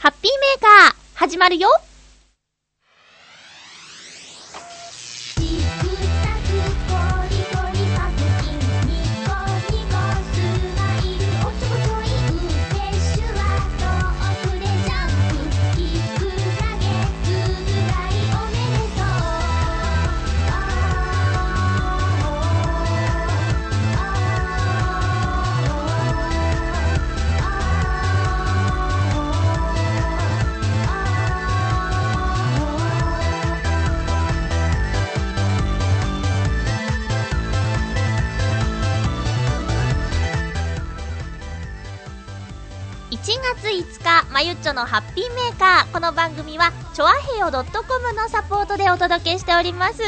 ハッピーメーカー、始まるよ。日、まゆっちょのハッピーメーカー。この番組は、ちょあへよ .com のサポートでお届けしております。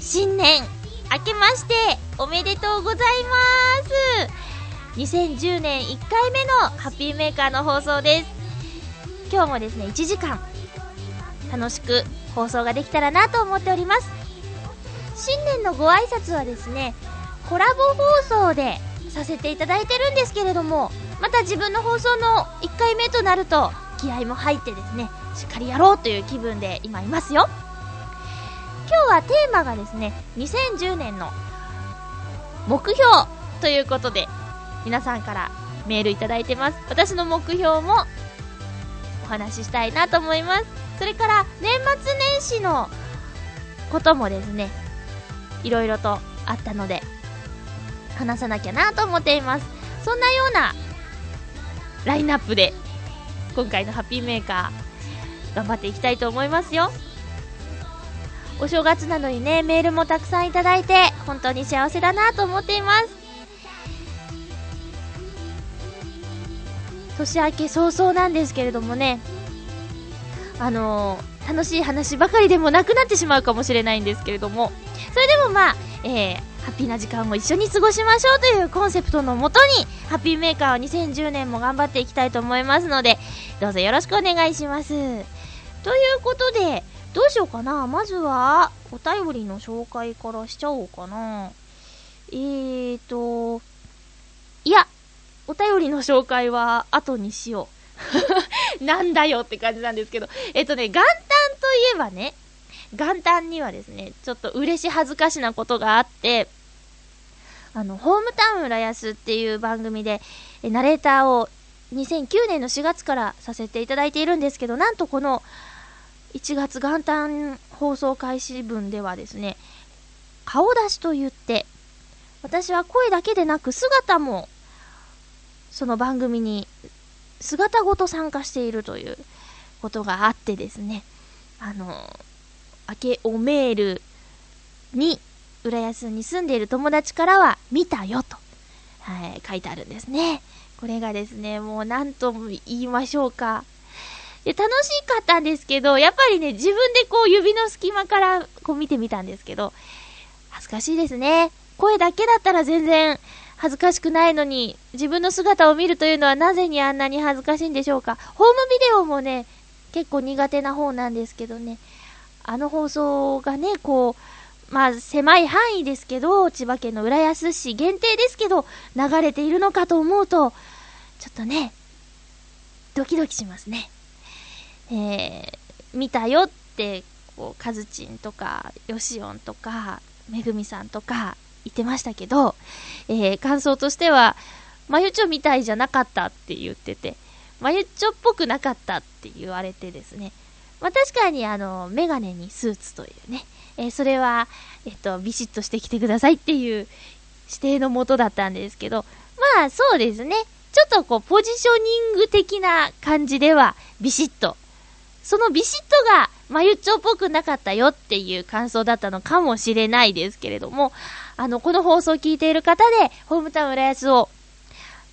新年、明けまして、おめでとうございます。2010年1回目のハッピーメーカーの放送です。今日もですね、1時間、楽しく放送ができたらなと思っております。新年のご挨拶はですね、コラボ放送でさせていただいてるんですけれども、また自分の放送の1回目となると、気合も入ってですね、しっかりやろうという気分で今いますよ。今日はテーマがですね、2010年の目標ということで、皆さんからメールいただいてます。私の目標もお話ししたいなと思います。それから年末年始のこともですね、いろいろとあったので、話さなきゃなと思っています。そんなようなラインナップで、今回のハッピーメーカー、頑張っていきたいと思いますよ。お正月なのにね、メールもたくさんいただいて、本当に幸せだなと思っています。年明け早々なんですけれどもね、あのー、楽しい話ばかりでもなくなってしまうかもしれないんですけれども、それでもまあ、えー、ハッピーな時間を一緒に過ごしましょうというコンセプトのもとに、ハッピーメーカーは2010年も頑張っていきたいと思いますので、どうぞよろしくお願いします。ということで、どうしようかな。まずは、お便りの紹介からしちゃおうかな。えーと、いや、お便りの紹介は後にしよう。なんだよって感じなんですけど。えっとね、元旦といえばね、元旦にはですね、ちょっと嬉し恥ずかしなことがあって、あの、ホームタウン浦安っていう番組で、えナレーターを2009年の4月からさせていただいているんですけど、なんとこの1月元旦放送開始分ではですね、顔出しと言って、私は声だけでなく姿もその番組に姿ごと参加しているということがあってですね、あの、明けおメールに、浦安に住んでいる友達からは、見たよと、はい、書いてあるんですね。これがですね、もう何とも言いましょうか。で、楽しかったんですけど、やっぱりね、自分でこう指の隙間からこう見てみたんですけど、恥ずかしいですね。声だけだったら全然恥ずかしくないのに、自分の姿を見るというのはなぜにあんなに恥ずかしいんでしょうか。ホームビデオもね、結構苦手な方なんですけどね、あの放送がね、こう、まあ、狭い範囲ですけど、千葉県の浦安市限定ですけど、流れているのかと思うと、ちょっとね、ドキドキしますね。えー、見たよって、こう、カズチンとか、ヨシオンとか、めぐみさんとか、言ってましたけど、えー、感想としては、まゆちょみたいじゃなかったって言ってて、まゆちょっぽくなかったって言われてですね。まあ、確かにあの、メガネにスーツというね、えー、それは、えっと、ビシッとしてきてくださいっていう指定のもとだったんですけど、まあそうですね。ちょっとこう、ポジショニング的な感じでは、ビシッと。そのビシッとが、まゆっちょっぽくなかったよっていう感想だったのかもしれないですけれども、あの、この放送を聞いている方で、ホームタウン浦安を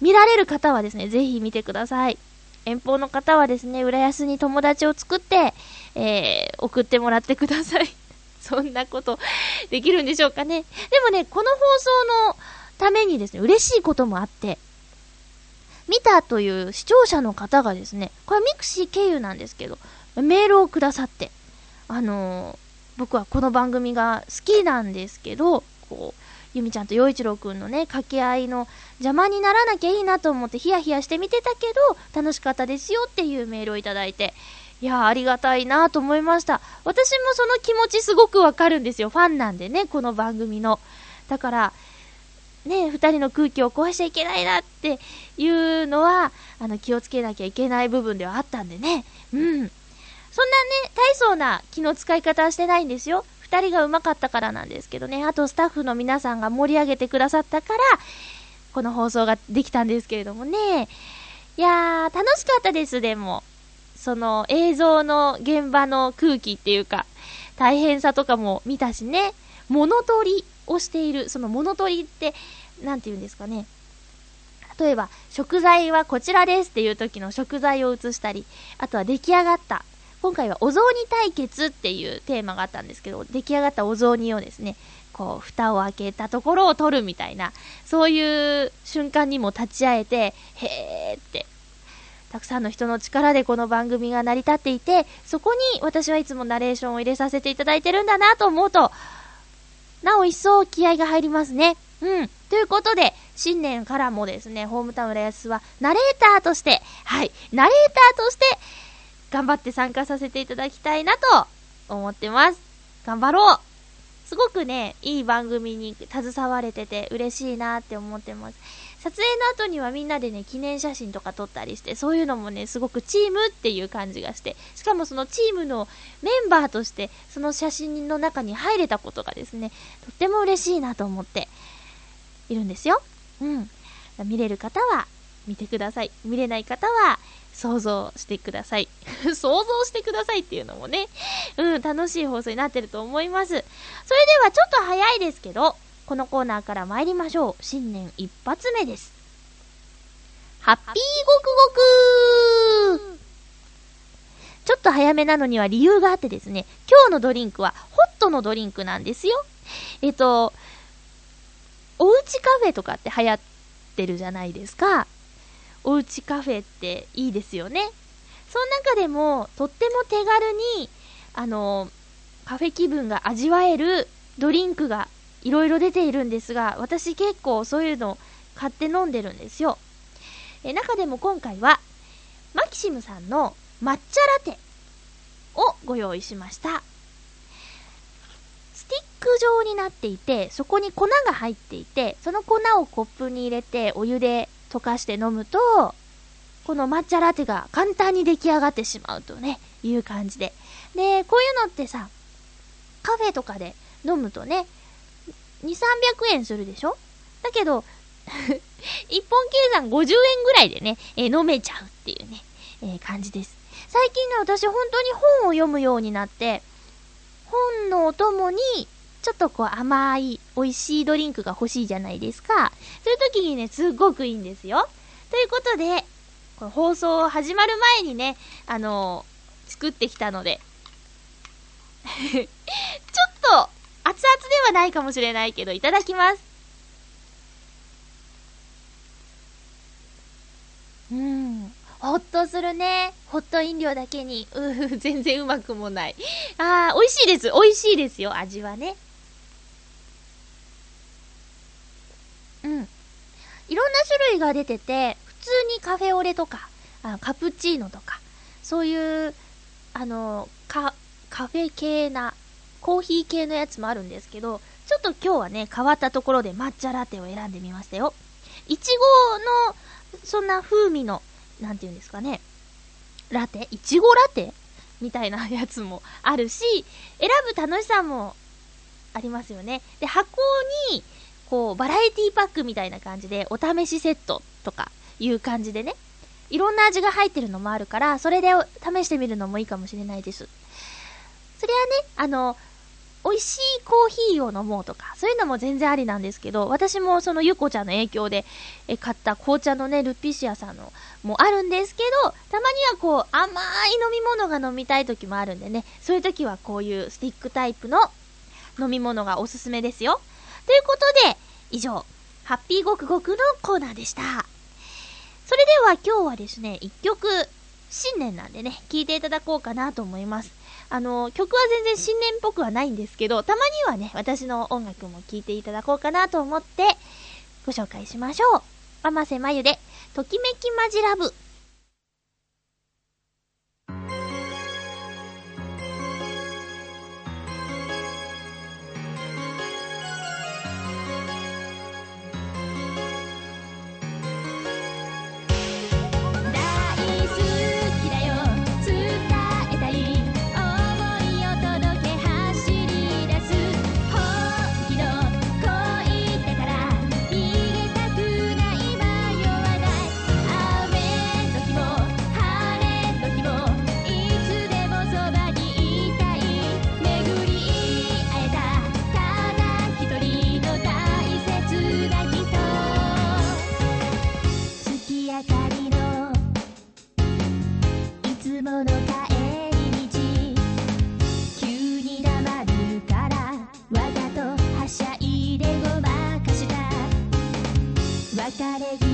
見られる方はですね、ぜひ見てください。遠方の方はですね、浦安に友達を作って、えー、送ってもらってください。そんなことできるんでしょうかね。でもね、この放送のためにですね、嬉しいこともあって、見たという視聴者の方がですね、これミクシー経由なんですけど、メールをくださって、あのー、僕はこの番組が好きなんですけど、こう、ゆみちゃんと陽一郎くんのね、掛け合いの邪魔にならなきゃいいなと思ってヒヤヒヤして見てたけど、楽しかったですよっていうメールをいただいて、いや、ありがたいなと思いました。私もその気持ちすごくわかるんですよ。ファンなんでね、この番組の。だから、ね、二人の空気を壊しちゃいけないなっていうのは、あの、気をつけなきゃいけない部分ではあったんでね。うん。そんなね、大層な気の使い方はしてないんですよ。二人が上手かったからなんですけどね。あとスタッフの皆さんが盛り上げてくださったから、この放送ができたんですけれどもね。いやー、楽しかったです、でも。その映像の現場の空気っていうか、大変さとかも見たしね。物取りをしている、その物取りって、なんて言うんですかね。例えば、食材はこちらですっていう時の食材を映したり、あとは出来上がった。今回はお雑煮対決っていうテーマがあったんですけど、出来上がったお雑煮をですね、こう、蓋を開けたところを取るみたいな、そういう瞬間にも立ち会えて、へーって、たくさんの人の力でこの番組が成り立っていて、そこに私はいつもナレーションを入れさせていただいてるんだなと思うと、なお一層気合が入りますね。うん。ということで、新年からもですね、ホームタウン浦安は、ナレーターとして、はい、ナレーターとして、頑張って参加させていただきたいなと思ってます。頑張ろうすごくね、いい番組に携われてて嬉しいなって思ってます。撮影の後にはみんなでね、記念写真とか撮ったりして、そういうのもね、すごくチームっていう感じがして、しかもそのチームのメンバーとして、その写真の中に入れたことがですね、とっても嬉しいなと思っているんですよ。うん。見れる方は見てください。見れない方は想像してください。想像してくださいっていうのもね、うん、楽しい放送になってると思います。それではちょっと早いですけど、このコーナーから参りましょう。新年一発目です。ハッピーごくごくちょっと早めなのには理由があってですね、今日のドリンクはホットのドリンクなんですよ。えっと、おうちカフェとかって流行ってるじゃないですか。おうちカフェっていいですよね。その中でも、とっても手軽に、あの、カフェ気分が味わえるドリンクがいろいろ出ているんですが、私結構そういうの買って飲んでるんですよ。え中でも今回は、マキシムさんの抹茶ラテをご用意しました。スティック状になっていて、そこに粉が入っていて、その粉をコップに入れてお湯で溶かして飲むと、この抹茶ラテが簡単に出来上がってしまうとね、いう感じで。で、こういうのってさ、カフェとかで飲むとね、2、300円するでしょ？だけど、一本計算50円ぐらいでね、えー、飲めちゃうっていうね、えー、感じです。最近ね、私本当に本を読むようになって、本のお供に、ちょっとこう甘い、美味しいドリンクが欲しいじゃないですか。そういう時にね、すっごくいいんですよ。ということで、この放送始まる前にね、あのー、作ってきたので ちょっと、熱々ではないかもしれないけど、いただきます。うん。ほっとするね。ホット飲料だけに。うー、全然うまくもない。あー、美味しいです。美味しいですよ、味はね。うん。いろんな種類が出てて、普通にカフェオレとか、あカプチーノとか、そういう、あの、カ、カフェ系な、コーヒー系のやつもあるんですけど、ちょっと今日はね、変わったところで抹茶ラテを選んでみましたよ。いちごの、そんな風味のなんて言うんですかね、ラテ？いちごラテ？みたいなやつもあるし、選ぶ楽しさもありますよね。で、箱に、こう、バラエティパックみたいな感じで、お試しセットとかいう感じでね、いろんな味が入ってるのもあるから、それで試してみるのもいいかもしれないです。それはね、あの、美味しいコーヒーを飲もうとか、そういうのも全然ありなんですけど、私もそのゆこちゃんの影響でえ買った紅茶のね、ルピシアさんのもあるんですけど、たまにはこう甘い飲み物が飲みたい時もあるんでね、そういう時はこういうスティックタイプの飲み物がおすすめですよ。ということで、以上、ハッピーごくごくのコーナーでした。それでは今日はですね、一曲新年なんでね、聴いていただこうかなと思います。あの、曲は全然新年っぽくはないんですけど、たまにはね、私の音楽も聴いていただこうかなと思って、ご紹介しましょう。ママせまゆで、ときめきマジラブ。いつもの帰り道急に黙るからわざとはしゃいでごまかした別れ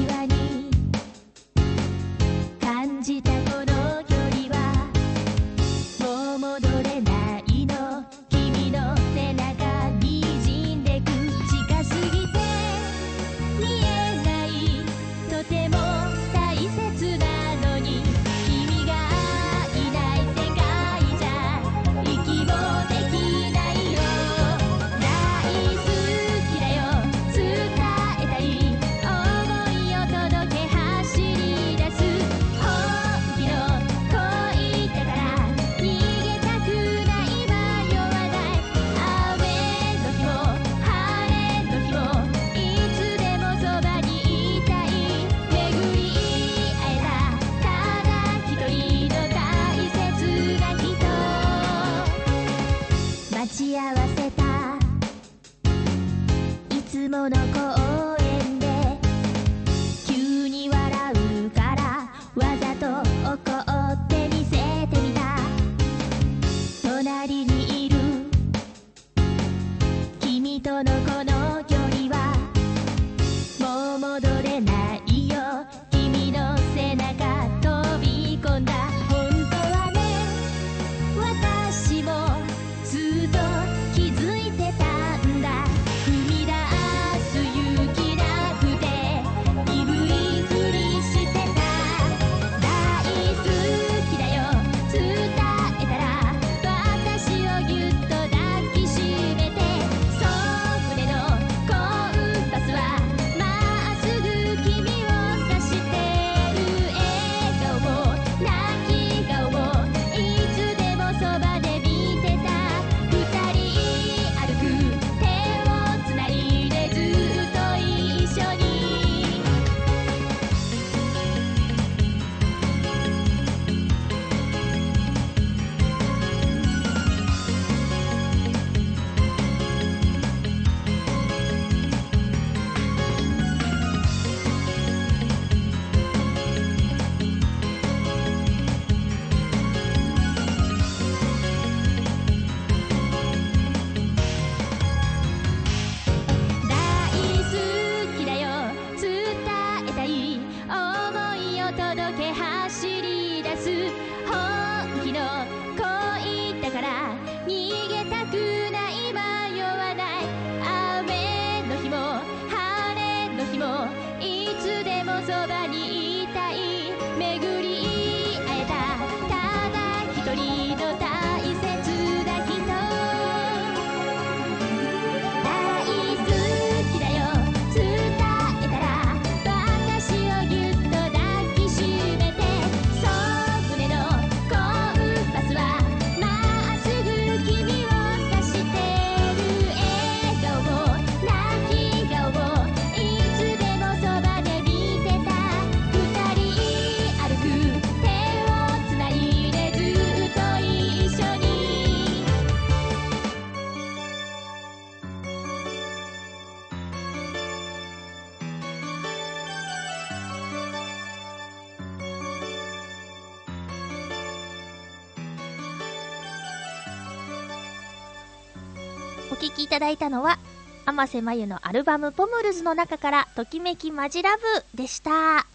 ただいたのは、天瀬まゆのアルバムポムルズの中から、ときめきマジラブでした。は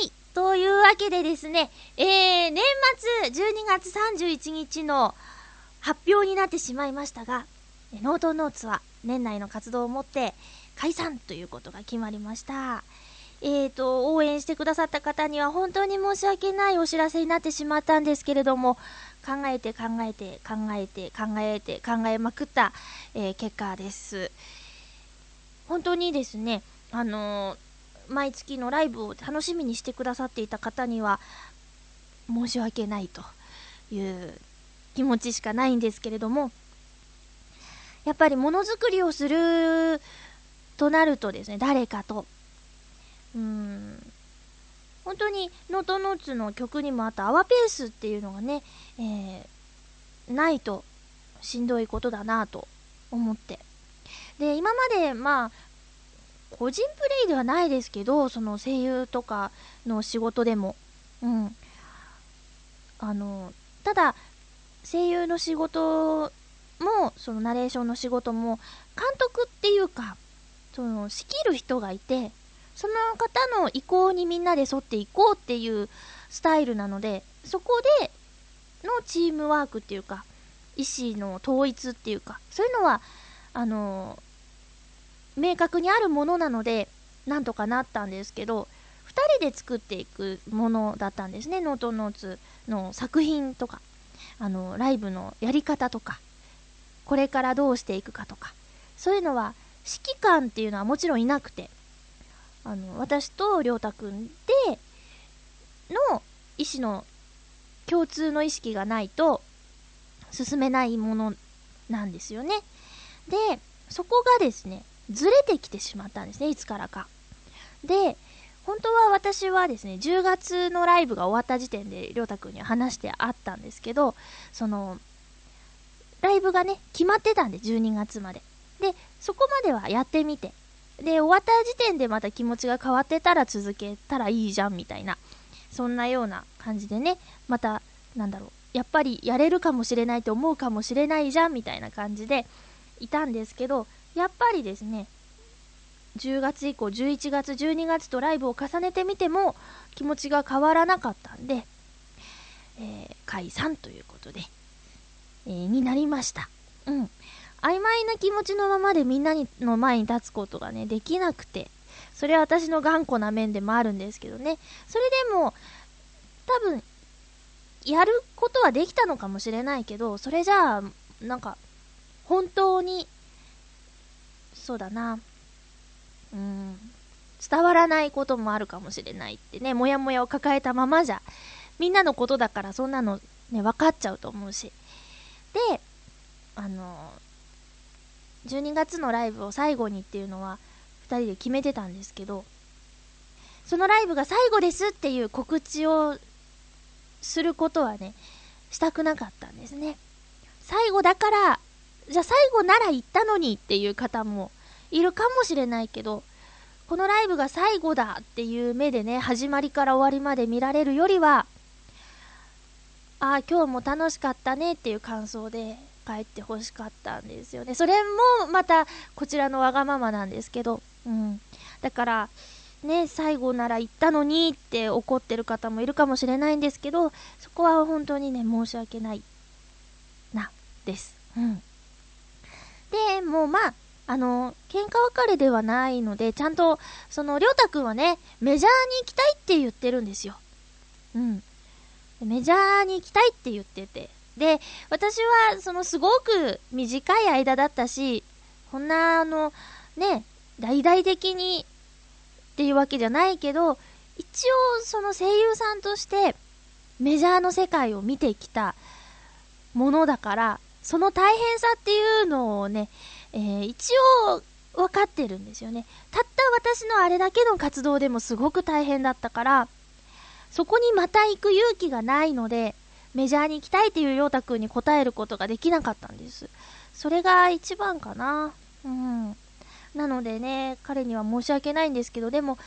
い。というわけでですね、えー、年末12月31日の発表になってしまいましたが、ノートノーツは年内の活動をもって解散ということが決まりました。えーと、応援してくださった方には本当に申し訳ないお知らせになってしまったんですけれども、考えて考えて考えて考えて考えまくった、えー、結果です。本当にですね、あのー、毎月のライブを楽しみにしてくださっていた方には申し訳ないという気持ちしかないんですけれども、やっぱりものづくりをするとなるとですね、誰かと、うん、本当にノートノーツの曲にもあったアワペースっていうのがね、えー、ないとしんどいことだなと思って。で、今まで、まあ、個人プレイではないですけど、その声優とかの仕事でも、うん。あの、ただ、声優の仕事も、そのナレーションの仕事も、監督っていうか、その、仕切る人がいて、その方の意向にみんなで沿っていこうっていうスタイルなので、そこでのチームワークっていうか、意思の統一っていうか、そういうのは、あの、明確にあるものなので、なんとかなったんですけど、2人で作っていくものだったんですね、ノートノーツの作品とか、あの、ライブのやり方とか、これからどうしていくかとか、そういうのは、指揮官っていうのはもちろんいなくて、あの、私とりょうたくんで、の意思の共通の意識がないと進めないものなんですよね。で、そこがですね、ずれてきてしまったんですね、いつからか。で、本当は私はですね、10月のライブが終わった時点で、りょうたくんには話してあったんですけど、その、ライブがね、決まってたんで、12月まで。で、そこまではやってみて。で、終わった時点でまた気持ちが変わってたら続けたらいいじゃん、みたいな。そんなような感じでね、また、なんだろう、やっぱりやれるかもしれないと思うかもしれないじゃん、みたいな感じでいたんですけど、やっぱりですね、10月以降、11月、12月とライブを重ねてみても気持ちが変わらなかったんで、えー、解散ということで、えー、になりました。うん。曖昧な気持ちのままでみんなにの前に立つことがね、できなくて、それは私の頑固な面でもあるんですけどね。それでも、多分、やることはできたのかもしれないけど、それじゃあ、なんか、本当に、そうだな、うん、伝わらないこともあるかもしれないってね、もやもやを抱えたままじゃ、みんなのことだからそんなのね、分かっちゃうと思うし。で、あの、12月のライブを最後にっていうのは、2人で決めてたんですけど、そのライブが最後ですっていう告知をすることはね、したくなかったんですね。最後だから、じゃあ最後なら行ったのにっていう方もいるかもしれないけど、このライブが最後だっていう目でね、始まりから終わりまで見られるよりは、ああ、今日も楽しかったねっていう感想で帰ってほしかったんですよね。それもまたこちらのわがままなんですけど、うん。だから、ね、最後なら行ったのにって怒ってる方もいるかもしれないんですけど、そこは本当にね、申し訳ないな、です。うん。で、もうまあ、あの、喧嘩別れではないので、ちゃんと、その、りょうたくんはね、メジャーに行きたいって言ってるんですよ。うん。メジャーに行きたいって言ってて。で、私は、その、すごく短い間だったし、こんな、あの、ね、大々的にっていうわけじゃないけど、一応、その声優さんとして、メジャーの世界を見てきたものだから、その大変さっていうのをね、えー、一応分かってるんですよね。たった私のあれだけの活動でもすごく大変だったから、そこにまた行く勇気がないので、メジャーに行きたいっていうりょうたくんに答えることができなかったんです。それが一番かな。うん。なのでね、彼には申し訳ないんですけど、でも、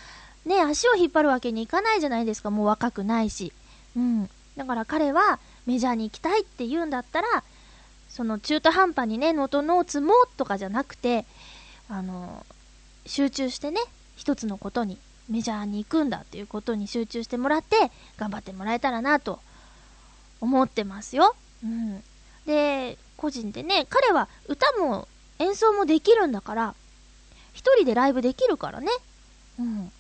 ね、足を引っ張るわけにいかないじゃないですか、もう若くないし。うん。だから彼はメジャーに行きたいって言うんだったら、その中途半端にね、ノートノーツもとかじゃなくて、あの、集中してね、一つのことにメジャーに行くんだっていうことに集中してもらって頑張ってもらえたらなと思ってますよ。うん。で、個人でね、彼は歌も演奏もできるんだから、一人でライブできるからね。うん。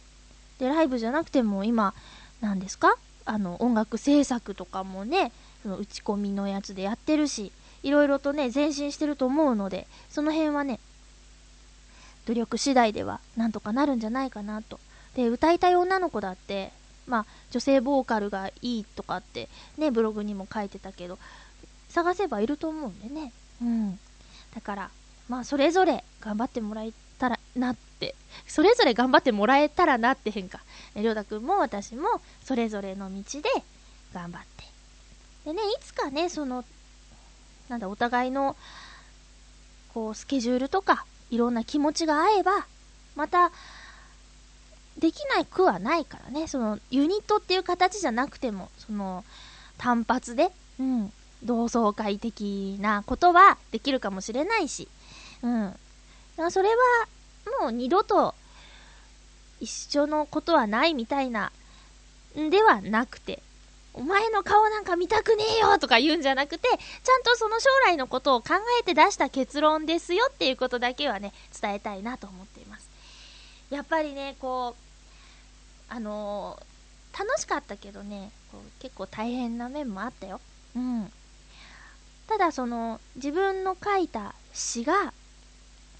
で、ライブじゃなくても今、何ですか？あの、音楽制作とかもね、その打ち込みのやつでやってるし、いろいろとね、前進してると思うので、その辺はね、努力次第ではなんとかなるんじゃないかなと。で、歌いたい女の子だって、まあ、女性ボーカルがいいとかって、ね、ブログにも書いてたけど、探せばいると思うんでね。うん。だから、まあ、それぞれ頑張ってもらえたらなって、それぞれ頑張ってもらえたらなって変化。りょうたくんも私も、それぞれの道で頑張って。でね、いつかね、その、なんだ、お互いの、こう、スケジュールとか、いろんな気持ちが合えば、また、できない句はないからね、その、ユニットっていう形じゃなくても、その、単発で、うん、同窓会的なことはできるかもしれないし、うん。それは、もう二度と、一緒のことはないみたいな、ではなくて、お前の顔なんか見たくねえよとか言うんじゃなくて、ちゃんとその将来のことを考えて出した結論ですよっていうことだけはね、伝えたいなと思っています。やっぱりね、こう、あのー、楽しかったけどね、こう結構大変な面もあったよ。うん。ただその、自分の書いた詩が、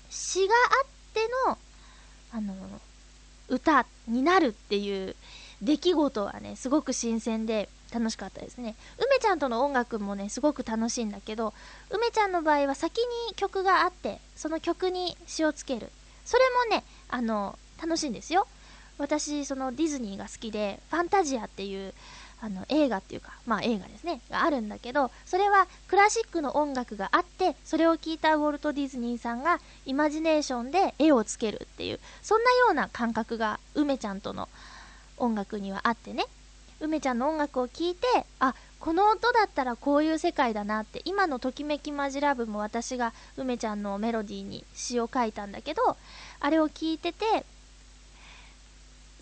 詩があっての、あのー、歌になるっていう出来事はね、すごく新鮮で、楽しかったですね。梅ちゃんとの音楽もね、すごく楽しいんだけど、梅ちゃんの場合は先に曲があって、その曲に詩をつける。それもね、あの、楽しいんですよ。私、そのディズニーが好きで、ファンタジアっていう、あの、映画っていうか、まあ映画ですね、があるんだけど、それはクラシックの音楽があって、それを聴いたウォルト・ディズニーさんがイマジネーションで絵をつけるっていう、そんなような感覚が梅ちゃんとの音楽にはあってね。梅ちゃんの音楽を聴いて、あ、この音だったらこういう世界だなって、今のときめきマジラブも私が梅ちゃんのメロディーに詩を書いたんだけど、あれを聴いてて、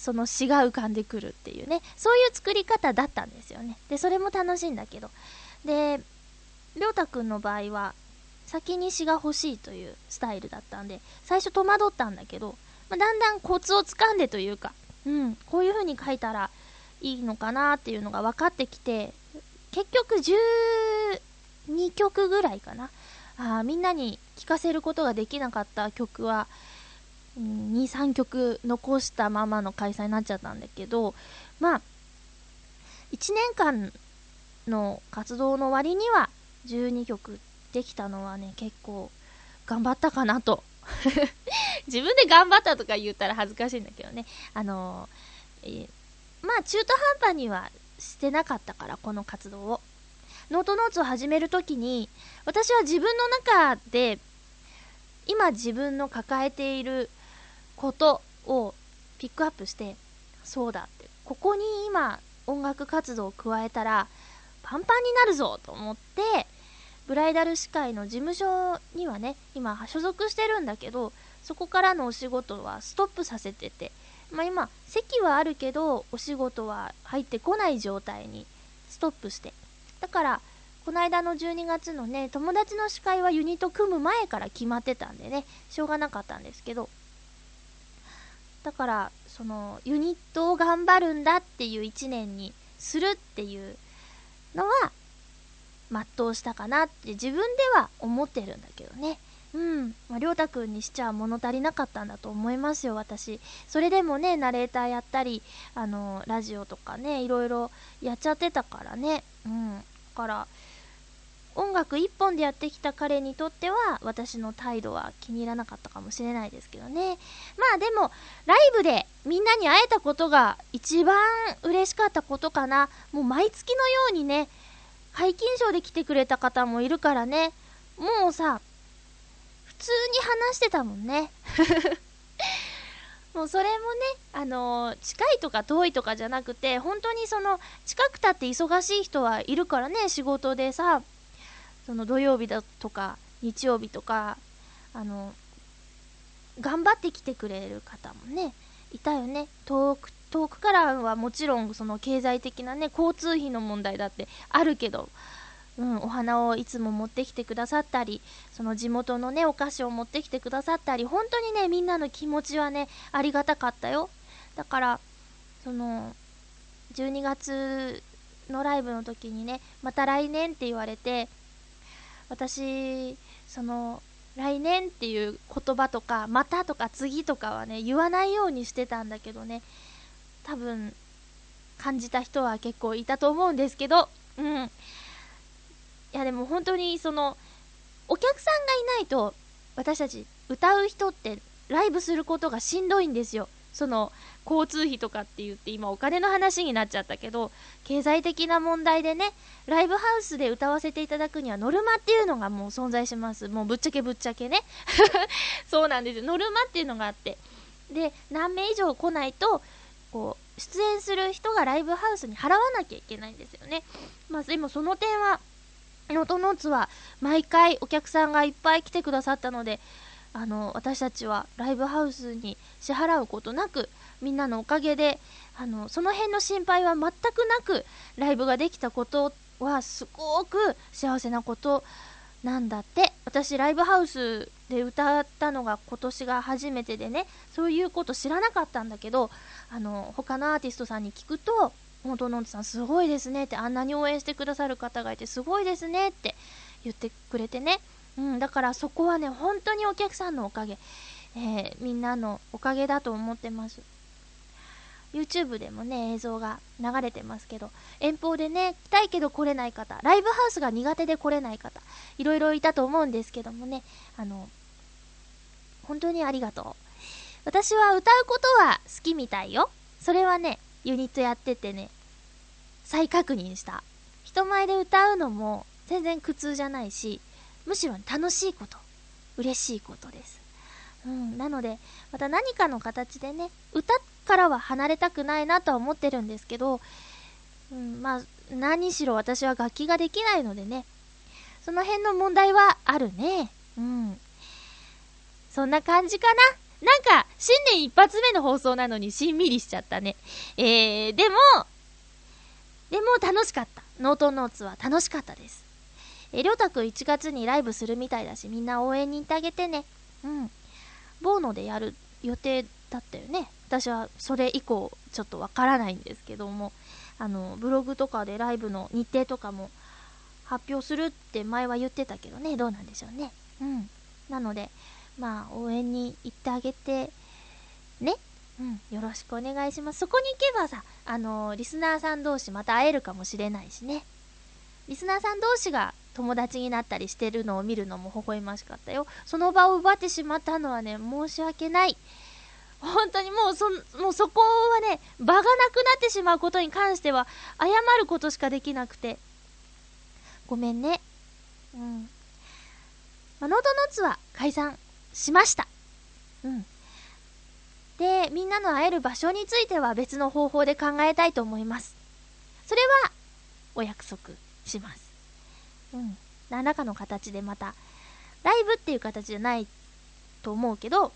その詩が浮かんでくるっていうね、そういう作り方だったんですよね。で、それも楽しいんだけど。で、りょうたくんの場合は、先に詩が欲しいというスタイルだったんで、最初戸惑ったんだけど、まあ、だんだんコツをつかんでというか、うん、こういう風に書いたらいいのかなっていうのが分かってきて、結局12曲ぐらいかな。あみんなに聴かせることができなかった曲は、うん、2、3曲残したままの開催になっちゃったんだけど、まあ、1年間の活動の割には12曲できたのはね、結構頑張ったかなと。自分で頑張ったとか言ったら恥ずかしいんだけどね。あのー、えまあ中途半端にはしてなかったから、この活動を。ノートノーツを始めるときに、私は自分の中で、今自分の抱えていることをピックアップして、そうだって、ここに今音楽活動を加えたら、パンパンになるぞと思って、ブライダル司会の事務所にはね、今所属してるんだけど、そこからのお仕事はストップさせてて、まあ、今、席はあるけど、お仕事は入ってこない状態にストップして。だから、この間の12月のね、友達の司会はユニット組む前から決まってたんでね、しょうがなかったんですけど、だから、その、ユニットを頑張るんだっていう1年にするっていうのは、全うしたかなって自分では思ってるんだけどね。うん。まあ、りょうたくんにしちゃ物足りなかったんだと思いますよ、私。それでもね、ナレーターやったり、あの、ラジオとかね、いろいろやっちゃってたからね。うん。だから、音楽一本でやってきた彼にとっては、私の態度は気に入らなかったかもしれないですけどね。まあでも、ライブでみんなに会えたことが一番嬉しかったことかな。もう毎月のようにね、皆勤賞で来てくれた方もいるからね。もうさ、普通に話してたもんね。もうそれもね、あのー、近いとか遠いとかじゃなくて、本当にその、近くたって忙しい人はいるからね、仕事でさ、その土曜日だとか、日曜日とか、あの、頑張ってきてくれる方もね、いたよね。遠く、遠くからはもちろんその経済的なね、交通費の問題だってあるけど、うん、お花をいつも持ってきてくださったり、その地元のね、お菓子を持ってきてくださったり、本当にね、みんなの気持ちはね、ありがたかったよ。だから、その、12月のライブの時にね、また来年って言われて、私、その、来年っていう言葉とか、またとか次とかはね、言わないようにしてたんだけどね、多分、感じた人は結構いたと思うんですけど、うん。いやでも本当にその、お客さんがいないと、私たち歌う人ってライブすることがしんどいんですよ。その、交通費とかって言って今お金の話になっちゃったけど、経済的な問題でね、ライブハウスで歌わせていただくにはノルマっていうのがもう存在します。もうぶっちゃけぶっちゃけね。そうなんです。ノルマっていうのがあって。で、何名以上来ないと、こう、出演する人がライブハウスに払わなきゃいけないんですよね。まあ、でもその点は、ノートノーツは毎回お客さんがいっぱい来てくださったので、あの、私たちはライブハウスに支払うことなく、みんなのおかげで、あの、その辺の心配は全くなく、ライブができたことはすごく幸せなことなんだって。私、ライブハウスで歌ったのが今年が初めてでね、そういうこと知らなかったんだけど、あの、他のアーティストさんに聞くと、元のんさんすごいですねって、あんなに応援してくださる方がいてすごいですねって言ってくれてね。うん、だからそこはね、本当にお客さんのおかげ、えー、みんなのおかげだと思ってます。YouTube でもね、映像が流れてますけど、遠方でね、来たいけど来れない方、ライブハウスが苦手で来れない方、いろいろいたと思うんですけどもね、あの、本当にありがとう。私は歌うことは好きみたいよ。それはね、ユニットやっててね、再確認した。人前で歌うのも全然苦痛じゃないし、むしろ楽しいこと、嬉しいことです。うん、なので、また何かの形でね、歌からは離れたくないなとは思ってるんですけど、うん、まあ、何しろ私は楽器ができないのでね、その辺の問題はあるね。うん。そんな感じかな。なんか、新年一発目の放送なのにしんみりしちゃったね。えー、でも、でも楽しかった。ノートノーツは楽しかったです。えりょうたくん1月にライブするみたいだし、みんな応援に行ってあげてね。うん。ボーノでやる予定だったよね。私はそれ以降、ちょっとわからないんですけども、あの、ブログとかでライブの日程とかも発表するって前は言ってたけどね、どうなんでしょうね。うん。なので、まあ、応援に行ってあげて、ね。うん、よろしくお願いします。そこに行けばさ、あのー、リスナーさん同士また会えるかもしれないしね。リスナーさん同士が友達になったりしてるのを見るのも微笑ましかったよ。その場を奪ってしまったのはね、申し訳ない。本当にもうそ、もうそこはね、場がなくなってしまうことに関しては、謝ることしかできなくて。ごめんね。うん。まあ、ノートノーツは解散しました。うん。で、みんなの会える場所については別の方法で考えたいと思います。それは、お約束します。うん。何らかの形でまた、ライブっていう形じゃないと思うけど、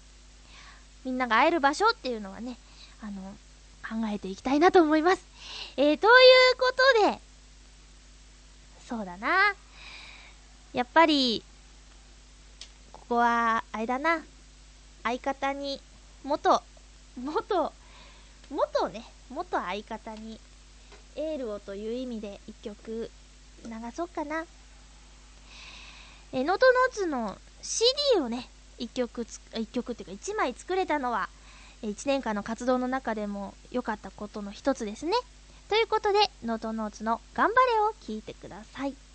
みんなが会える場所っていうのはね、あの、考えていきたいなと思います。えー、ということで、そうだな。やっぱり、ここは、あれだな。相方に、元、元、元ね、元相方に、エールをという意味で一曲流そうかな。え、ノートノーツの CD をね、1曲つ、1曲っていうか1枚作れたのは、1年間の活動の中でも良かったことの一つですね。ということで、ノートノーツの頑張れを聞いてください。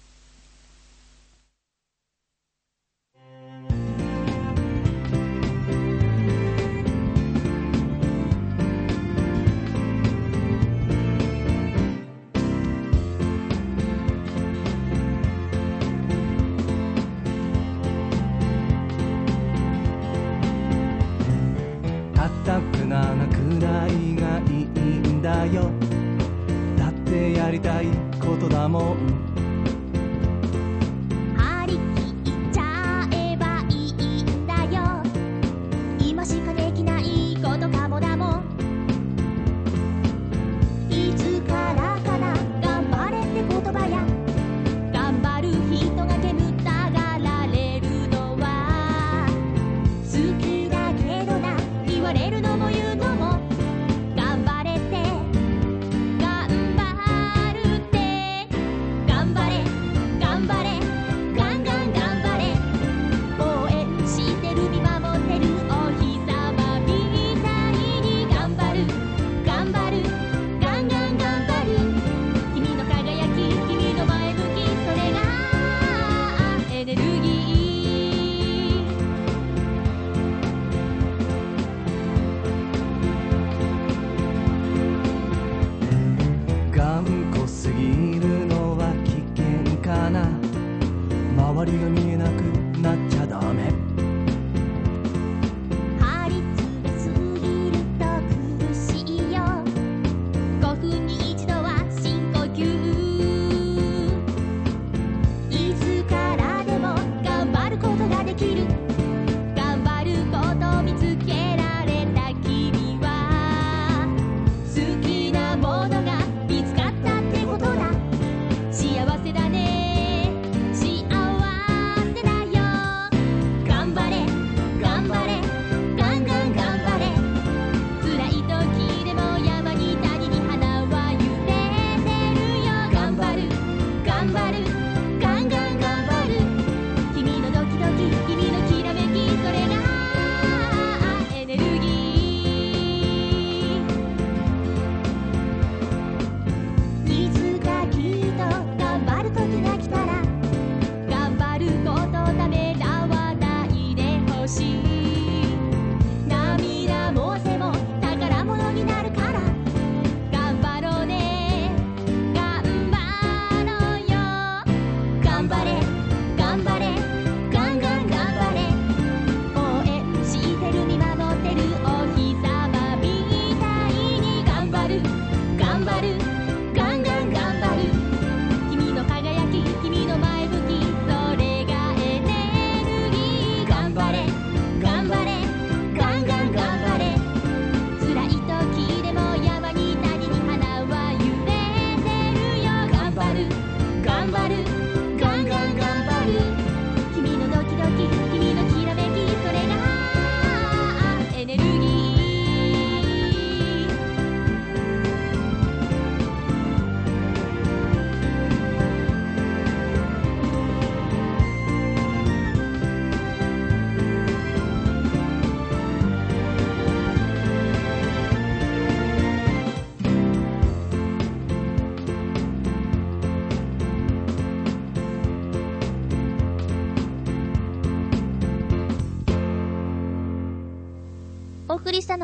だよ。だってやりたいことだもん。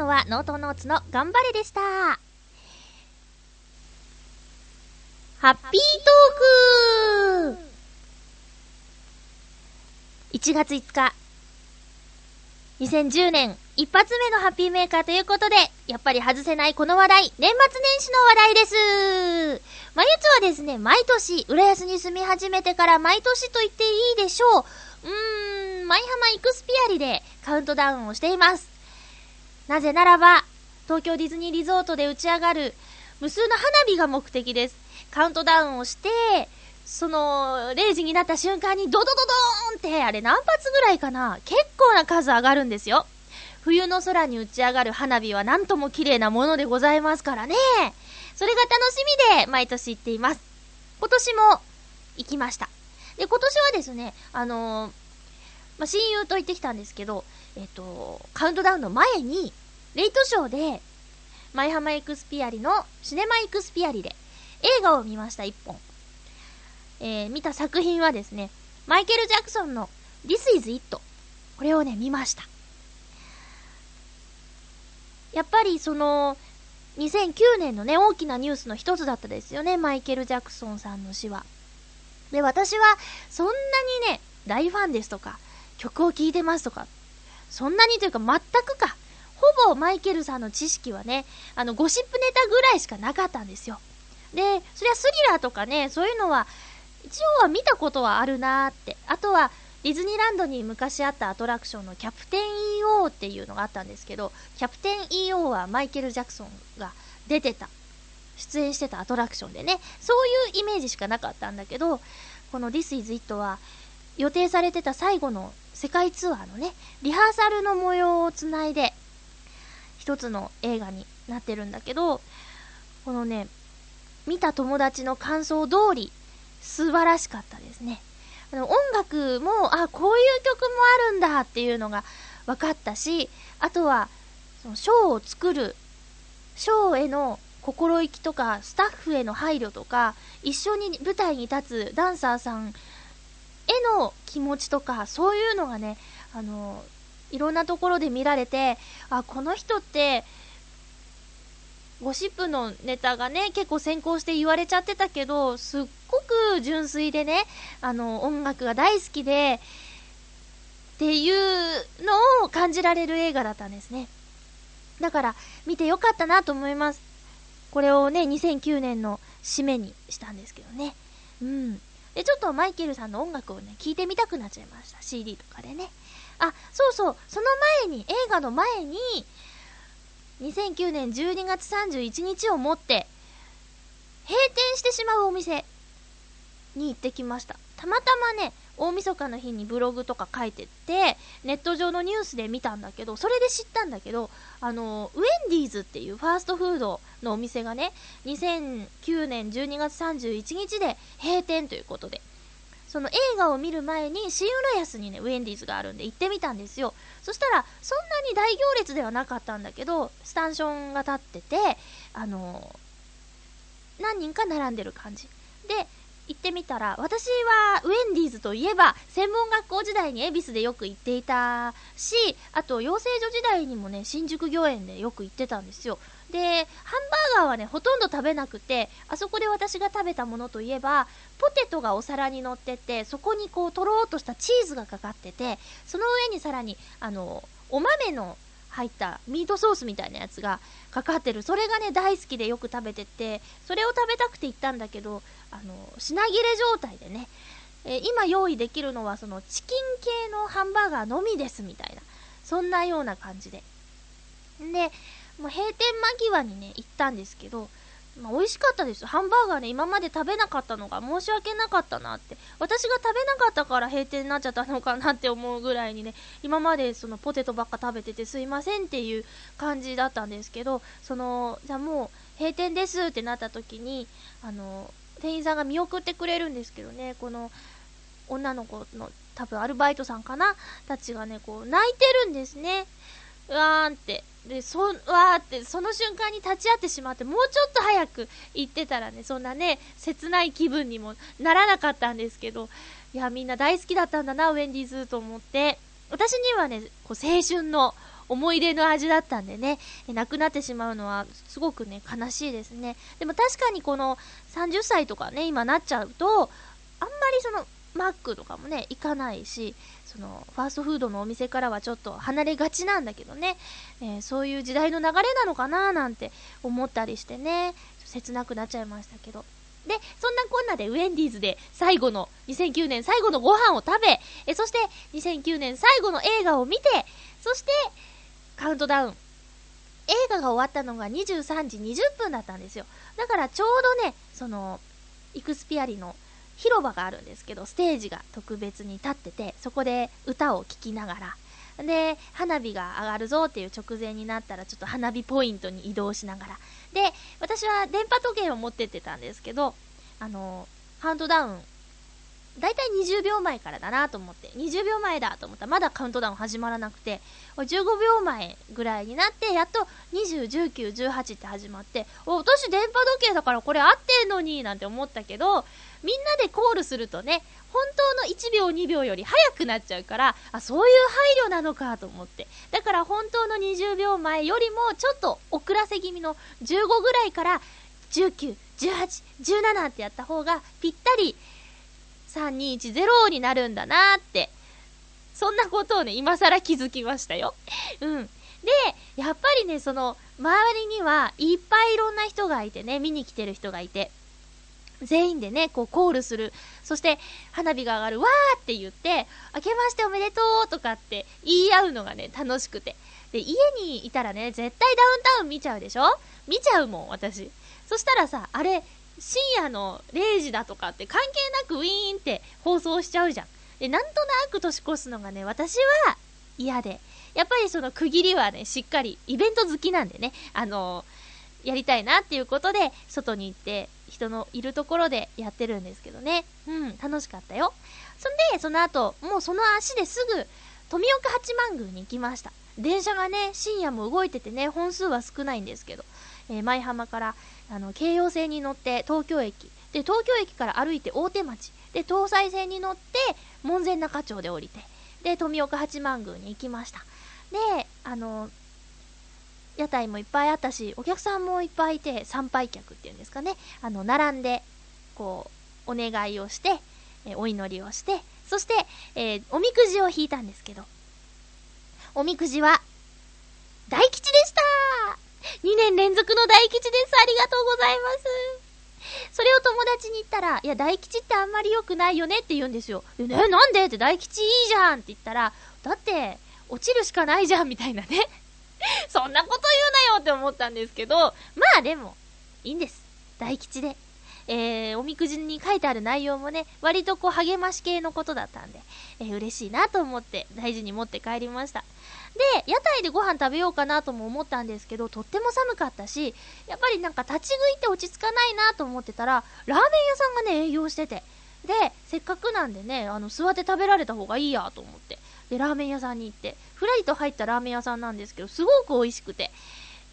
のは、ノートノーツの頑張れでした。ハッピートーク1月5日、2010年一発目のハッピーメーカーということで、やっぱり外せないこの話題、年末年始の話題です。まゆつはですね、毎年、浦安に住み始めてから毎年と言っていいでしょう。うーん、舞浜イクスピアリでカウントダウンをしています。なぜならば、東京ディズニーリゾートで打ち上がる無数の花火が目的です。カウントダウンをして、その、0時になった瞬間にドドドドーンって、あれ何発ぐらいかな？結構な数上がるんですよ。冬の空に打ち上がる花火はなんとも綺麗なものでございますからね。それが楽しみで毎年行っています。今年も行きました。で、今年はですね、あのーまあ、親友と行ってきたんですけど、えっ、と、カウントダウンの前に、レイトショーで、舞浜エクスピアリのシネマエクスピアリで映画を見ました、一本。えー見た作品はですね、マイケル・ジャクソンの This is It。これをね、見ました。やっぱりその、2009年のね、大きなニュースの一つだったですよね、マイケル・ジャクソンさんの死は。で、私は、そんなにね、大ファンですとか、曲を聴いてますとか、そんなにというか全くか、ほぼマイケルさんの知識はね、あの、ゴシップネタぐらいしかなかったんですよ。で、そりゃスリラーとかね、そういうのは、一応は見たことはあるなーって。あとは、ディズニーランドに昔あったアトラクションのキャプテン EO っていうのがあったんですけど、キャプテン EO はマイケル・ジャクソンが出てた、出演してたアトラクションでね、そういうイメージしかなかったんだけど、この This is It は予定されてた最後の世界ツアーのね、リハーサルの模様をつないで、一つの映画になってるんだけど、このね、見た友達の感想通り、素晴らしかったですね。あの音楽も、あ、こういう曲もあるんだっていうのが分かったし、あとは、そのショーを作る、ショーへの心意気とか、スタッフへの配慮とか、一緒に舞台に立つダンサーさんへの気持ちとか、そういうのがね、あの、いろんなところで見られて、あ、この人って、ゴシップのネタがね、結構先行して言われちゃってたけど、すっごく純粋でね、あの、音楽が大好きで、っていうのを感じられる映画だったんですね。だから、見てよかったなと思います。これをね、2009年の締めにしたんですけどね。うん。で、ちょっとマイケルさんの音楽をね、聴いてみたくなっちゃいました。CD とかでね。あ、そうそう、その前に、映画の前に、2009年12月31日をもって、閉店してしまうお店に行ってきました。たまたまね、大晦日の日にブログとか書いてって、ネット上のニュースで見たんだけど、それで知ったんだけど、あの、ウェンディーズっていうファーストフードのお店がね、2009年12月31日で閉店ということで、その映画を見る前に新浦安にね、ウェンディーズがあるんで行ってみたんですよ。そしたら、そんなに大行列ではなかったんだけど、スタンションが立ってて、あの何人か並んでる感じ。で、行ってみたら、私はウェンディーズといえば、専門学校時代に恵比寿でよく行っていたし、あと養成所時代にもね、新宿御苑でよく行ってたんですよ。で、ハンバーガーはね、ほとんど食べなくて、あそこで私が食べたものといえば、ポテトがお皿に乗ってて、そこにこう、とろーっとしたチーズがかかってて、その上にさらに、あの、お豆の入ったミートソースみたいなやつがかかってる。それがね、大好きでよく食べてて、それを食べたくて行ったんだけど、あの、品切れ状態でね、え今用意できるのはそのチキン系のハンバーガーのみですみたいな、そんなような感じで。で、もう閉店間際にね、行ったんですけど、まあ、美味しかったです。ハンバーガーね、今まで食べなかったのが申し訳なかったなって。私が食べなかったから閉店になっちゃったのかなって思うぐらいにね、今までそのポテトばっか食べててすいませんっていう感じだったんですけど、その、じゃあもう閉店ですってなった時に、あの、店員さんが見送ってくれるんですけどね、この、女の子の多分アルバイトさんかな？たちがね、こう泣いてるんですね。うわーんって。で、そ、わーって、その瞬間に立ち会ってしまって、もうちょっと早く行ってたらね、そんなね、切ない気分にもならなかったんですけど、いや、みんな大好きだったんだな、ウェンディーズと思って、私にはね、こう青春の思い出の味だったんでね、えなくなってしまうのはすごくね、悲しいですね。でも確かにこの30歳とかね、今なっちゃうと、あんまりその、マックとかもね、行かないし、その、ファーストフードのお店からはちょっと離れがちなんだけどね、えーそういう時代の流れなのかななんて思ったりしてね、切なくなっちゃいましたけど。で、そんなこんなでウェンディーズで最後の、2009年最後のご飯を食べ、えそして2009年最後の映画を見て、そしてカウントダウン。映画が終わったのが23時20分だったんですよ。だからちょうどね、その、イクスピアリの広場があるんですけど、ステージが特別に立ってて、そこで歌を聴きながら、で、花火が上がるぞっていう直前になったら、ちょっと花火ポイントに移動しながら。で、私は電波時計を持ってってたんですけど、あの、ハントダウン、だいたい20秒前からだなと思って、20秒前だと思ったら、まだカウントダウン始まらなくて、15秒前ぐらいになって、やっと20、19、18って始まって、お私電波時計だからこれ合ってんのになんて思ったけど、みんなでコールするとね、本当の1秒2秒より早くなっちゃうから、あ、そういう配慮なのかと思って。だから本当の20秒前よりもちょっと遅らせ気味の15ぐらいから19、18、17ってやった方がぴったり3210になるんだなーって。そんなことをね、今更気づきましたよ。うん。で、やっぱりね、その、周りにはいっぱいいろんな人がいてね、見に来てる人がいて、全員でね、こうコールする。そして、花火が上がる、わーって言って、明けましておめでとうとかって言い合うのがね、楽しくて。で、家にいたらね、絶対ダウンタウン見ちゃうでしょ？見ちゃうもん、私。そしたらさ、あれ、深夜の0時だとかって関係なくウィーンって放送しちゃうじゃん。で、なんとなく年越すのがね、私は嫌で。やっぱりその区切りはね、しっかり、イベント好きなんでね、あのやりたいなっていうことで、外に行って、人のいるところでやってるんですけどね。うん、楽しかったよ。そんで、その後、もうその足ですぐ、富岡八幡宮に行きました。電車がね、深夜も動いててね、本数は少ないんですけど、えー舞浜から、あの、京葉線に乗って東京駅、で、東京駅から歩いて大手町、で、東西線に乗って、門前仲町で降りて、で、富岡八幡宮に行きました。で、あの、屋台もいっぱいあったし、お客さんもいっぱいいて、参拝客っていうんですかね、あの、並んで、こう、お願いをして、えお祈りをして、そして、えーおみくじを引いたんですけど、おみくじは、大吉でした !2 年連続の大吉ですありがとうございますそれを友達に言ったら、いや、大吉ってあんまり良くないよねって言うんですよ。でね、なんで？って大吉いいじゃんって言ったら、だって、落ちるしかないじゃんみたいなね。そんなこと言うなよって思ったんですけど、まあでも、いいんです。大吉で。えー、おみくじに書いてある内容もね、割とこう励まし系のことだったんで、えー嬉しいなと思って大事に持って帰りました。で、屋台でご飯食べようかなとも思ったんですけど、とっても寒かったし、やっぱりなんか立ち食いって落ち着かないなと思ってたら、ラーメン屋さんがね、営業してて。で、せっかくなんでね、あの、座って食べられた方がいいやと思って。で、ラーメン屋さんに行って、ふらりと入ったラーメン屋さんなんですけど、すごく美味しくて、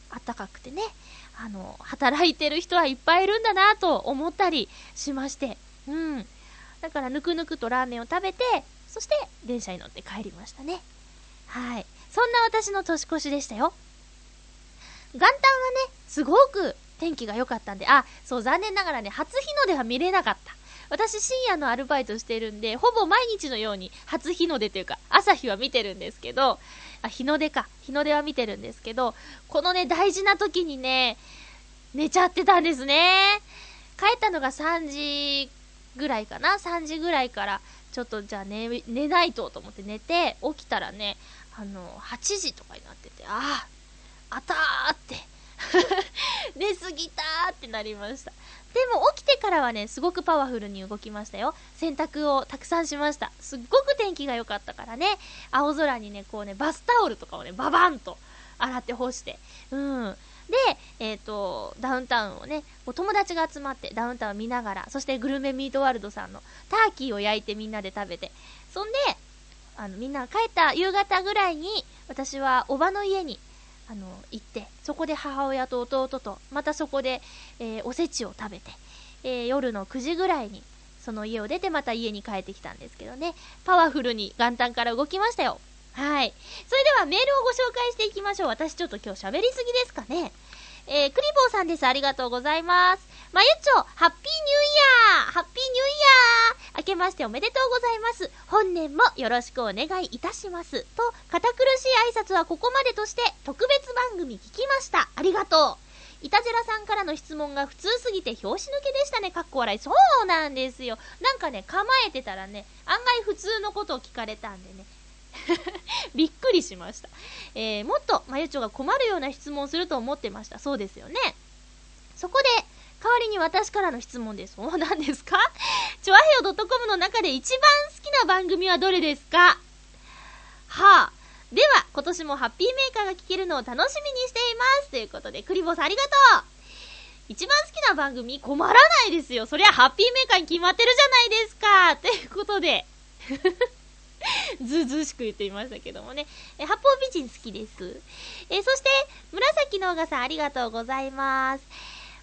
あったかくてね、あの、働いてる人はいっぱいいるんだなと思ったりしまして、うん。だから、ぬくぬくとラーメンを食べて、そして、電車に乗って帰りましたね。はい。そんな私の年越しでしたよ。元旦はね、すごく天気が良かったんで、あ、そう、残念ながらね、初日の出は見れなかった。私、深夜のアルバイトしてるんで、ほぼ毎日のように初日の出というか、朝日は見てるんですけど、あ、日の出か。日の出は見てるんですけど、このね、大事な時にね、寝ちゃってたんですね。帰ったのが3時ぐらいかな ?3 時ぐらいから、ちょっとじゃあ寝、寝ないとと思って寝て、起きたらね、あの、8時とかになってて、ああ、あたーって、寝すぎたーってなりました。でも起きてからはね、すごくパワフルに動きましたよ。洗濯をたくさんしました。すっごく天気が良かったからね、青空にね、こうね、バスタオルとかをね、ババンと洗って干して。うん。で、えっ、と、ダウンタウンをね、お友達が集まってダウンタウンを見ながら、そしてグルメミートワールドさんのターキーを焼いてみんなで食べて、そんで、あの、みんな帰った夕方ぐらいに、私はおばの家に、あの、行って、そこで母親と弟と、またそこで、えーおせちを食べて、えー夜の9時ぐらいに、その家を出てまた家に帰ってきたんですけどね、パワフルに元旦から動きましたよ。はい。それではメールをご紹介していきましょう。私ちょっと今日喋りすぎですかね。えー、クリボーさんです。ありがとうございます。まゆちょ、ハッピーニューイヤーハッピーニューイヤー明けましておめでとうございます。本年もよろしくお願いいたします。と、堅苦しい挨拶はここまでとして、特別番組聞きました。ありがとう。いたじらさんからの質問が普通すぎて拍子抜けでしたね。かっこ笑い。そうなんですよ。なんかね、構えてたらね、案外普通のことを聞かれたんでね。びっくりしました。えー、もっと、まゆちょが困るような質問をすると思ってました。そうですよね。そこで、代わりに私からの質問です。お、何ですか？チョアヘオ .com の中で一番好きな番組はどれですか？はあ。では、今年もハッピーメーカーが聞けるのを楽しみにしています。ということで、クリボーさんありがとう一番好きな番組困らないですよ。そりゃハッピーメーカーに決まってるじゃないですか。ということで、ずうずうしく言ってみましたけどもね。え、八方美人好きです。え、そして、紫のオガさんありがとうございます。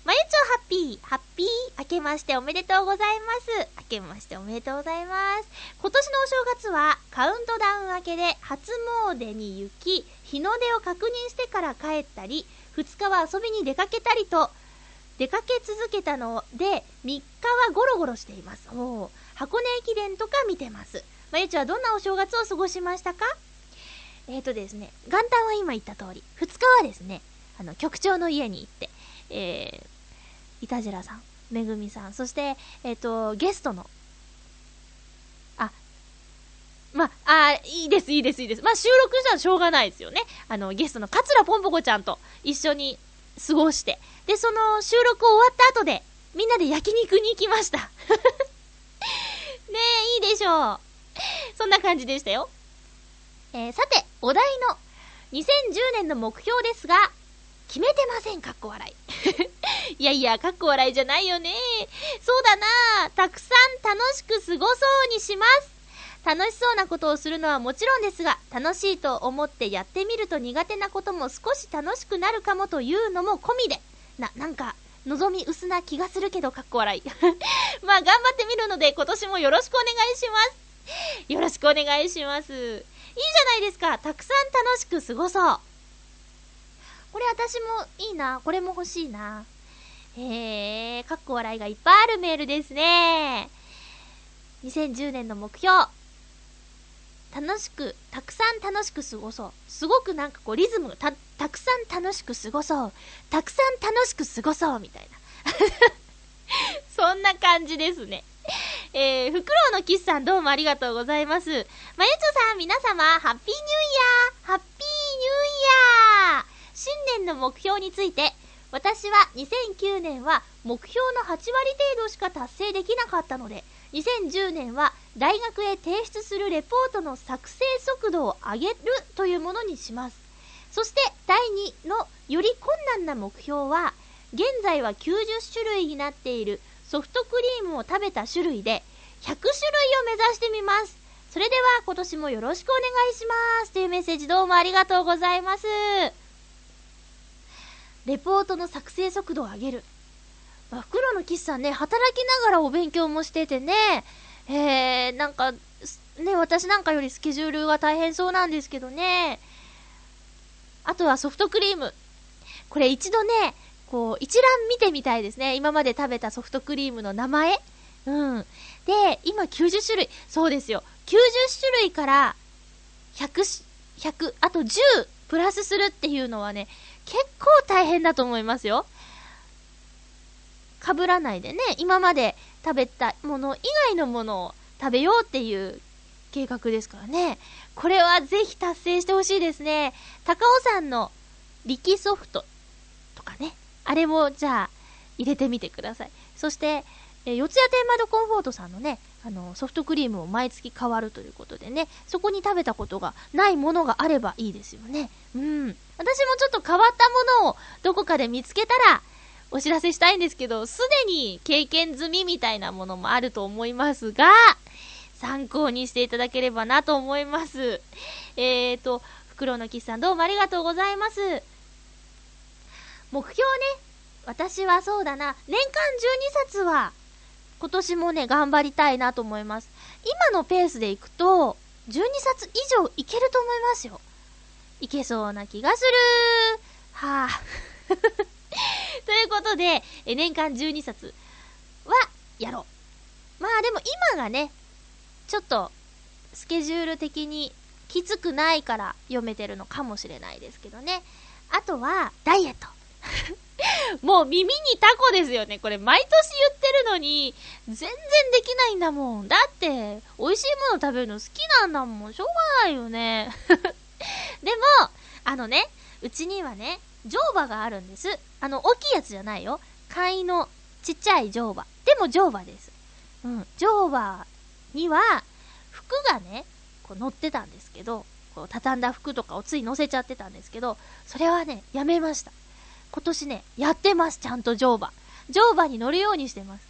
まゆちょハッピー、ハッピー、明けましておめでとうございます。明けましておめでとうございます。今年のお正月は、カウントダウン明けで初詣に行き、日の出を確認してから帰ったり、2日は遊びに出かけたりと、出かけ続けたので、3日はゴロゴロしています。お箱根駅伝とか見てます。まゆちはどんなお正月を過ごしましたか？えーとですね、元旦は今言った通り、2日はですね、あの、局長の家に行って、えー、いたじらさん、めぐみさん、そして、えっ、と、ゲストの、あ、ま、あ、いいです、いいです、いいです。まあ、収録じゃしょうがないですよね。あの、ゲストの桂ぽんぽこちゃんと一緒に過ごして、で、その収録終わった後で、みんなで焼肉に行きました。ねえ、いいでしょう。そんな感じでしたよ。えー、さて、お題の2010年の目標ですが、決めてません、かっこ笑い。いやいや、かっこ笑いじゃないよね。そうだなたくさん楽しく過ごそうにします。楽しそうなことをするのはもちろんですが、楽しいと思ってやってみると苦手なことも少し楽しくなるかもというのも込みで、な、なんか、望み薄な気がするけど、かっこ笑い。まあ、頑張ってみるので、今年もよろしくお願いします。よろしくお願いします。いいじゃないですか。たくさん楽しく過ごそう。これ私もいいな。これも欲しいな。へえ、かっこ笑いがいっぱいあるメールですね。2010年の目標。楽しく、たくさん楽しく過ごそう。すごくなんかこうリズムがた、たくさん楽しく過ごそう。たくさん楽しく過ごそうみたいな。そんな感じですね。えー、フクロウのキスさんどうもありがとうございます。まゆちょさん皆様、ハッピーニューイヤーハッピーニューイヤー新年の目標について、私は2009年は目標の8割程度しか達成できなかったので、2010年は大学へ提出するレポートの作成速度を上げるというものにします。そして第2のより困難な目標は、現在は90種類になっているソフトクリームを食べた種類で100種類を目指してみます。それでは今年もよろしくお願いします。というメッセージどうもありがとうございます。レポートの作成速度を上げる。まあ、袋のキスさんね、働きながらお勉強もしててね、えー、なんか、ね、私なんかよりスケジュールが大変そうなんですけどね。あとはソフトクリーム。これ一度ね、こう、一覧見てみたいですね。今まで食べたソフトクリームの名前。うん。で、今90種類。そうですよ。90種類から100、100、あと10プラスするっていうのはね、結構大変だと思いますよ。被らないでね、今まで食べたもの以外のものを食べようっていう計画ですからね。これはぜひ達成してほしいですね。高尾山の力ソフトとかね。あれもじゃあ入れてみてください。そして、え四谷天窓コンフォートさんのね、あの、ソフトクリームも毎月変わるということでね、そこに食べたことがないものがあればいいですよね。うん。私もちょっと変わったものをどこかで見つけたら、お知らせしたいんですけど、すでに経験済みみたいなものもあると思いますが、参考にしていただければなと思います。えーと、袋のキスさんどうもありがとうございます。目標ね、私はそうだな、年間12冊は、今年もね、頑張りたいなと思います。今のペースでいくと、12冊以上いけると思いますよ。いけそうな気がするはぁ、ということで、え年間12冊はやろう。まあでも今がね、ちょっとスケジュール的にきつくないから読めてるのかもしれないですけどね。あとは、ダイエット。もう耳にタコですよね。これ毎年言ってるのに、全然できないんだもん。だって、美味しいもの食べるの好きなんだもん。しょうがないよね。でも、あのね、うちにはね、乗馬があるんです。あの、大きいやつじゃないよ。簡易のちっちゃい乗馬。でも乗馬です。うん。乗馬には、服がね、こう乗ってたんですけど、こう畳んだ服とかをつい乗せちゃってたんですけど、それはね、やめました。今年ね、やってます、ちゃんと乗馬。乗馬に乗るようにしてます。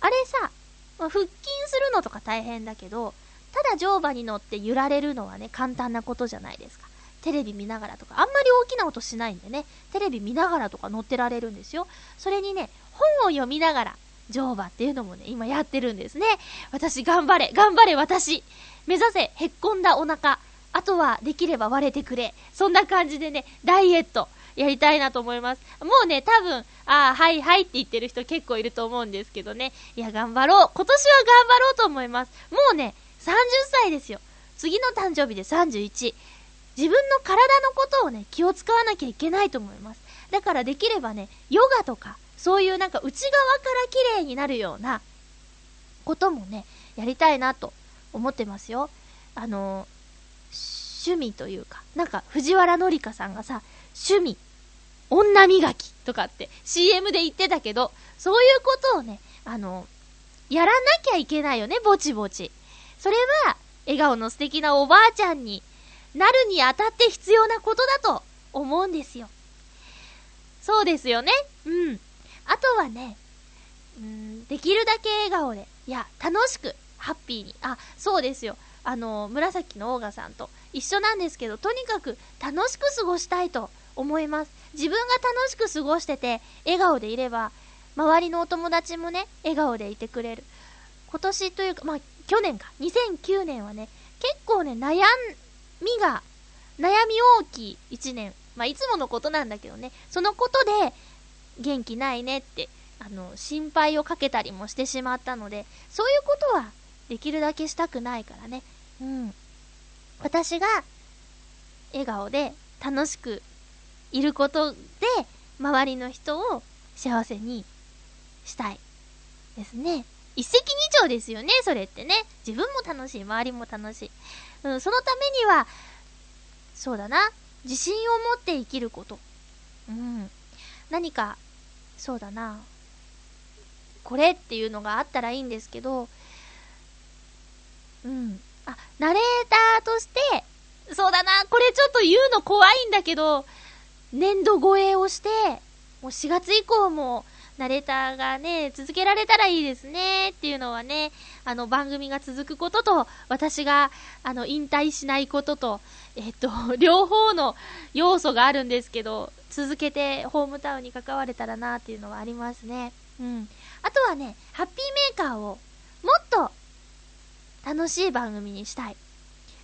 あれさ、まあ、腹筋するのとか大変だけど、ただ乗馬に乗って揺られるのはね、簡単なことじゃないですか。テレビ見ながらとか、あんまり大きな音しないんでね、テレビ見ながらとか乗ってられるんですよ。それにね、本を読みながら、乗馬っていうのもね、今やってるんですね。私頑張れ、頑張れ私目指せ、へっこんだお腹。あとは、できれば割れてくれ。そんな感じでね、ダイエット、やりたいなと思います。もうね、多分、ああ、はいはいって言ってる人結構いると思うんですけどね。いや、頑張ろう。今年は頑張ろうと思います。もうね、30歳ですよ。次の誕生日で31。自分の体のことをね、気を使わなきゃいけないと思います。だからできればね、ヨガとか、そういうなんか内側から綺麗になるようなこともね、やりたいなと思ってますよ。あの趣味というか、なんか藤原紀香さんがさ、趣味、女磨きとかって CM で言ってたけど、そういうことをね、あの、やらなきゃいけないよね、ぼちぼち。それは、笑顔の素敵なおばあちゃんになるにあたって必要なことだと思うんですよ。そうですよね。うん。あとはね、うん、できるだけ笑顔で、いや、楽しく、ハッピーに。あ、そうですよ。あの、紫のオーガさんと一緒なんですけど、とにかく楽しく過ごしたいと思います。自分が楽しく過ごしてて、笑顔でいれば、周りのお友達もね、笑顔でいてくれる。今年というか、まあ、去年か、2009年はね、結構ね、悩みが、悩み大きい一年。まあ、いつものことなんだけどね、そのことで、元気ないねって、あの、心配をかけたりもしてしまったので、そういうことは、できるだけしたくないからね。うん。私が、笑顔で楽しくいることで、周りの人を幸せにしたい。ですね。一石二鳥ですよね、それってね。自分も楽しい、周りも楽しい。うん、そのためには、そうだな、自信を持って生きること。うん。何か、そうだな、これっていうのがあったらいいんですけど、うん。あ、ナレーターとして、そうだな、これちょっと言うの怖いんだけど、年度超えをして、もう4月以降も、ナレーターがね、続けられたらいいですね、っていうのはね、あの、番組が続くことと、私が、あの、引退しないことと、えっと、両方の要素があるんですけど、続けてホームタウンに関われたらな、っていうのはありますね。うん。あとはね、ハッピーメーカーを、もっと、楽しい番組にしたい。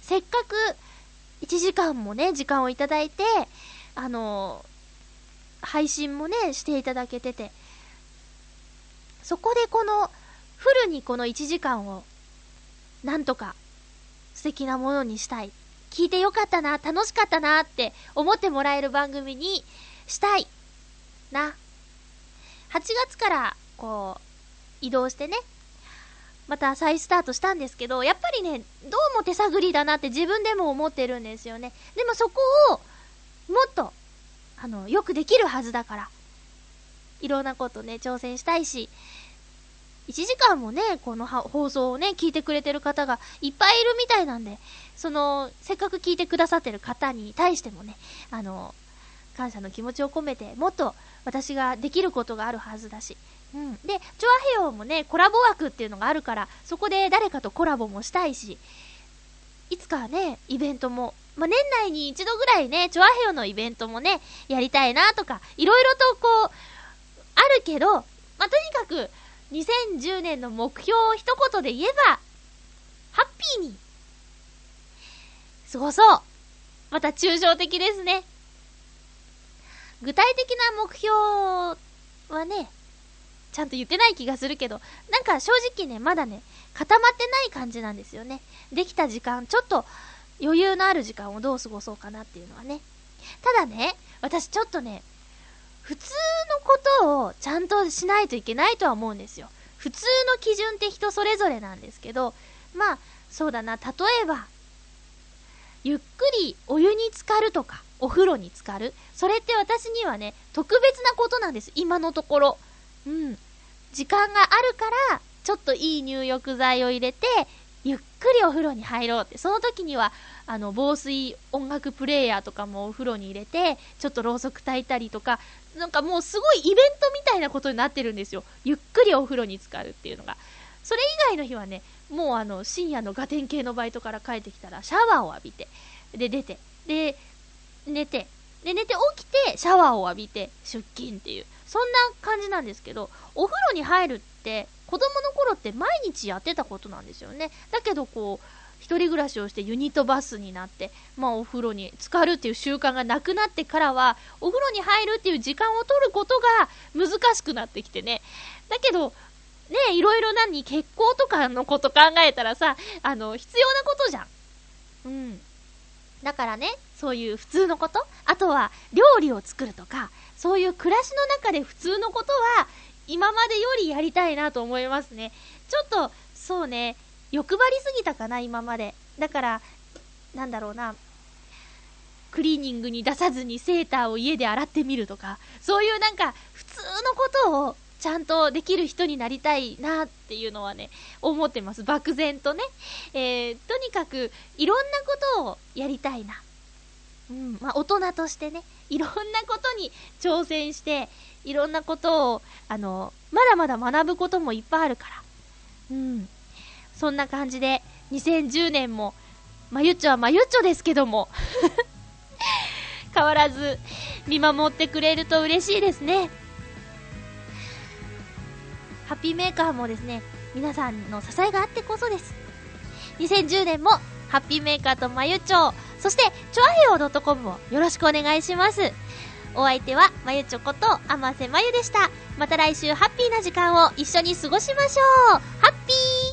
せっかく、1時間もね、時間をいただいて、あの配信もね、していただけてて、そこでこの、フルにこの1時間を、なんとか、素敵なものにしたい。聞いてよかったな、楽しかったなって思ってもらえる番組にしたい。な。8月から、こう、移動してね、また再スタートしたんですけど、やっぱりね、どうも手探りだなって自分でも思ってるんですよね。でもそこを、もっと、あの、よくできるはずだから、いろんなことね、挑戦したいし、1時間もね、この放送をね、聞いてくれてる方がいっぱいいるみたいなんで、その、せっかく聞いてくださってる方に対してもね、あの、感謝の気持ちを込めて、もっと私ができることがあるはずだし、うん。で、チョアヘヨもね、コラボ枠っていうのがあるから、そこで誰かとコラボもしたいし、いつかね、イベントも、まあ、年内に一度ぐらいね、チョアヘヨのイベントもね、やりたいなとか、いろいろとこう、あるけど、まあ、とにかく、2010年の目標を一言で言えば、ハッピーに過ごそう。また抽象的ですね。具体的な目標はね、ちゃんと言ってない気がするけど、なんか正直ね、まだね、固まってない感じなんですよね。できた時間、ちょっと余裕のある時間をどう過ごそうかなっていうのはね。ただね、私ちょっとね、普通のことをちゃんとしないといけないとは思うんですよ。普通の基準って人それぞれなんですけど、まあ、そうだな、例えば、ゆっくりお湯に浸かるとか、お風呂に浸かる。それって私にはね、特別なことなんです、今のところ。うん。時間があるから、ちょっといい入浴剤を入れて、ゆっくりお風呂に入ろうって。その時には、あの、防水音楽プレイヤーとかもお風呂に入れて、ちょっとろうそく焚いたりとか、なんかもうすごいイベントみたいなことになってるんですよ。ゆっくりお風呂に浸かるっていうのが。それ以外の日はね、もうあの、深夜のガテン系のバイトから帰ってきたら、シャワーを浴びて、で、出て、で、寝て、で、寝て起きて、シャワーを浴びて、出勤っていう、そんな感じなんですけど、お風呂に入るって、子供の頃って毎日やってたことなんですよね。だけどこう、一人暮らしをしてユニットバスになって、まあお風呂に浸かるっていう習慣がなくなってからは、お風呂に入るっていう時間を取ることが難しくなってきてね。だけど、ねいろいろ何、結婚とかのこと考えたらさ、あの、必要なことじゃん。うん。だからね、そういう普通のこと？あとは料理を作るとか、そういう暮らしの中で普通のことは、今までよりやりたいなと思いますね。ちょっと、そうね、欲張りすぎたかな、今まで。だから、なんだろうな、クリーニングに出さずにセーターを家で洗ってみるとか、そういうなんか、普通のことをちゃんとできる人になりたいなっていうのはね、思ってます。漠然とね。えー、とにかく、いろんなことをやりたいな。うん、まあ、大人としてね、いろんなことに挑戦して、いろんなことを、あの、まだまだ学ぶこともいっぱいあるから。うん。そんな感じで、2010年も、まゆっちょはまゆっちょですけども 変わらず見守ってくれると嬉しいですね。ハッピーメーカーもですね、皆さんの支えがあってこそです。2010年も、ハッピーメーカーとまゆっちょう、そして、チョアヘオ .com もよろしくお願いします。お相手は、まゆちょこと、あませまゆでした。また来週ハッピーな時間を一緒に過ごしましょうハッピー